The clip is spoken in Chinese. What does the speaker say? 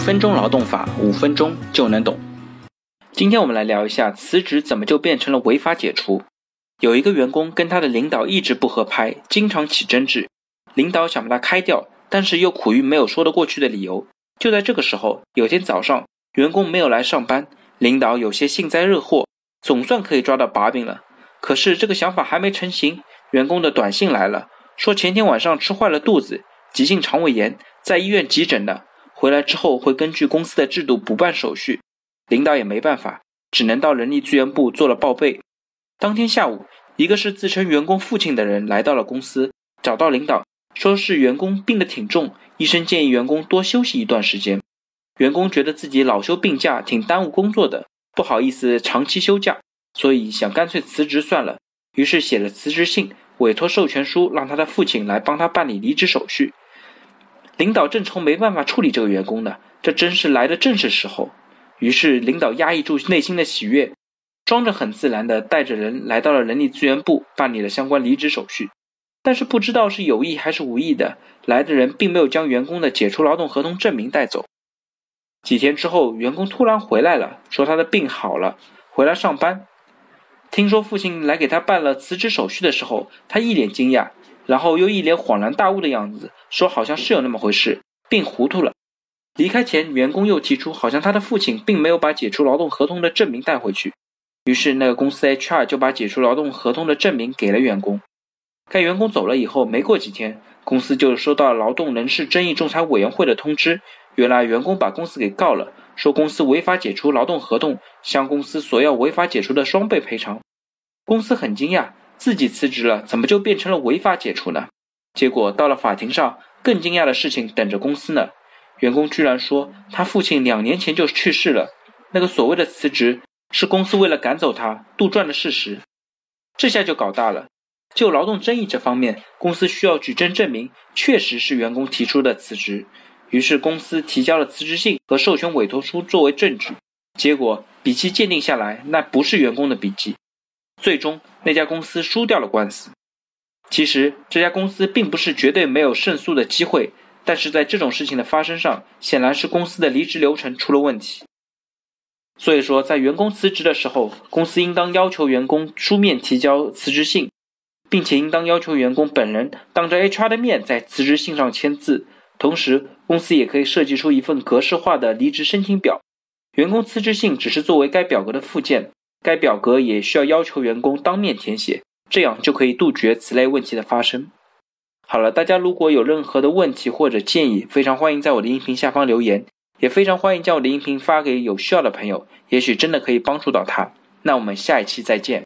分钟劳动法，五分钟就能懂。今天我们来聊一下辞职怎么就变成了违法解除。有一个员工跟他的领导一直不合拍，经常起争执，领导想把他开掉，但是又苦于没有说得过去的理由。就在这个时候，有天早上，员工没有来上班，领导有些幸灾乐祸，总算可以抓到把柄了。可是这个想法还没成型，员工的短信来了，说前天晚上吃坏了肚子，急性肠胃炎，在医院急诊的。回来之后会根据公司的制度补办手续，领导也没办法，只能到人力资源部做了报备。当天下午，一个是自称员工父亲的人来到了公司，找到领导，说是员工病得挺重，医生建议员工多休息一段时间。员工觉得自己老休病假挺耽误工作的，不好意思长期休假，所以想干脆辞职算了。于是写了辞职信，委托授权书，让他的父亲来帮他办理离职手续。领导正愁没办法处理这个员工呢，这真是来的正是时候。于是领导压抑住内心的喜悦，装着很自然的带着人来到了人力资源部办理了相关离职手续。但是不知道是有意还是无意的，来的人并没有将员工的解除劳动合同证明带走。几天之后，员工突然回来了，说他的病好了，回来上班。听说父亲来给他办了辞职手续的时候，他一脸惊讶。然后又一脸恍然大悟的样子，说好像是有那么回事，病糊涂了。离开前，员工又提出，好像他的父亲并没有把解除劳动合同的证明带回去。于是那个公司 HR 就把解除劳动合同的证明给了员工。该员工走了以后，没过几天，公司就收到了劳动人事争议仲裁委员会的通知。原来员工把公司给告了，说公司违法解除劳动合同，向公司索要违法解除的双倍赔偿。公司很惊讶。自己辞职了，怎么就变成了违法解除呢？结果到了法庭上，更惊讶的事情等着公司呢。员工居然说他父亲两年前就去世了，那个所谓的辞职是公司为了赶走他杜撰的事实。这下就搞大了。就劳动争议这方面，公司需要举证证明确实是员工提出的辞职，于是公司提交了辞职信和授权委托书作为证据。结果笔迹鉴定下来，那不是员工的笔迹。最终，那家公司输掉了官司。其实，这家公司并不是绝对没有胜诉的机会，但是在这种事情的发生上，显然是公司的离职流程出了问题。所以说，在员工辞职的时候，公司应当要求员工书面提交辞职信，并且应当要求员工本人当着 HR 的面在辞职信上签字。同时，公司也可以设计出一份格式化的离职申请表，员工辞职信只是作为该表格的附件。该表格也需要要求员工当面填写，这样就可以杜绝此类问题的发生。好了，大家如果有任何的问题或者建议，非常欢迎在我的音频下方留言，也非常欢迎将我的音频发给有需要的朋友，也许真的可以帮助到他。那我们下一期再见。